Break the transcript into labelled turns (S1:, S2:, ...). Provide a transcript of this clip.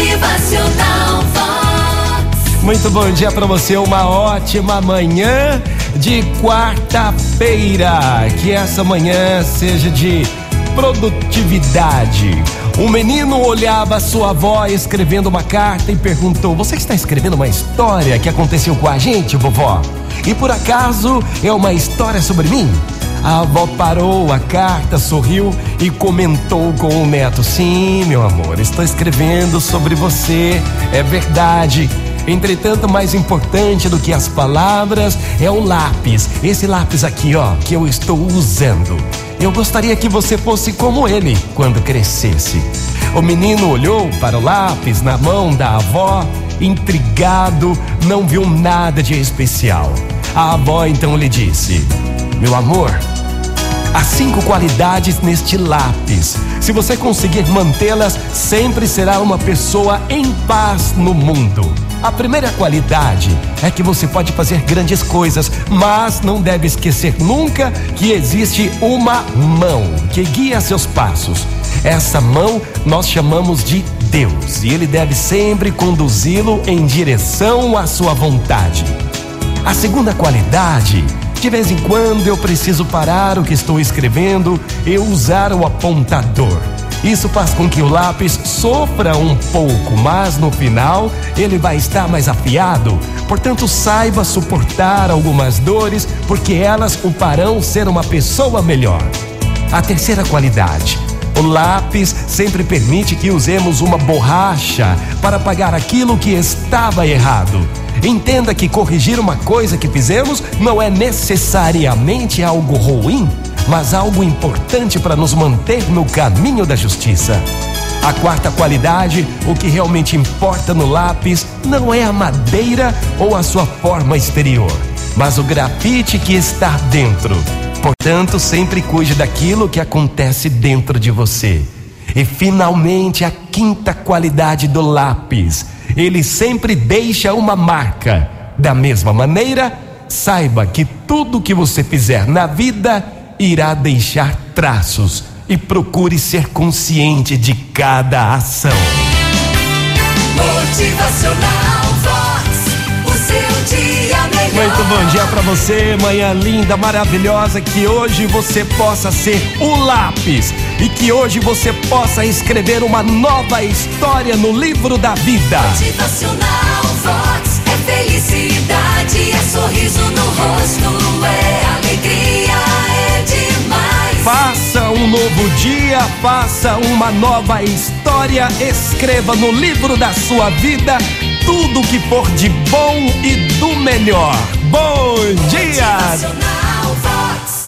S1: Motivacional.
S2: Muito bom dia para você, uma ótima manhã de quarta-feira. Que essa manhã seja de produtividade. Um menino olhava sua avó escrevendo uma carta e perguntou: Você está escrevendo uma história que aconteceu com a gente, vovó? E por acaso é uma história sobre mim? A avó parou a carta, sorriu e comentou com o neto: Sim, meu amor, estou escrevendo sobre você, é verdade. Entretanto, mais importante do que as palavras é o lápis. Esse lápis aqui, ó, que eu estou usando. Eu gostaria que você fosse como ele quando crescesse. O menino olhou para o lápis na mão da avó, intrigado, não viu nada de especial. A avó então lhe disse: Meu amor, há cinco qualidades neste lápis. Se você conseguir mantê-las, sempre será uma pessoa em paz no mundo. A primeira qualidade é que você pode fazer grandes coisas, mas não deve esquecer nunca que existe uma mão que guia seus passos. Essa mão nós chamamos de Deus e ele deve sempre conduzi-lo em direção à sua vontade. A segunda qualidade, de vez em quando eu preciso parar o que estou escrevendo e usar o apontador. Isso faz com que o lápis sofra um pouco, mas no final ele vai estar mais afiado. Portanto, saiba suportar algumas dores, porque elas o farão ser uma pessoa melhor. A terceira qualidade. O lápis sempre permite que usemos uma borracha para apagar aquilo que estava errado. Entenda que corrigir uma coisa que fizemos não é necessariamente algo ruim mas algo importante para nos manter no caminho da justiça. A quarta qualidade, o que realmente importa no lápis, não é a madeira ou a sua forma exterior, mas o grafite que está dentro. Portanto, sempre cuide daquilo que acontece dentro de você. E finalmente, a quinta qualidade do lápis, ele sempre deixa uma marca. Da mesma maneira, saiba que tudo que você fizer na vida irá deixar traços e procure ser consciente de cada ação.
S1: Motivacional
S2: Muito bom dia para você, manhã linda, maravilhosa, que hoje você possa ser o lápis e que hoje você possa escrever uma nova história no livro da vida.
S1: Motivacional Vox. É felicidade, é sorriso no rosto, é alegria, é demais.
S2: Faça um novo dia, faça uma nova história, escreva no livro da sua vida tudo que for de bom e do melhor. Bom dia!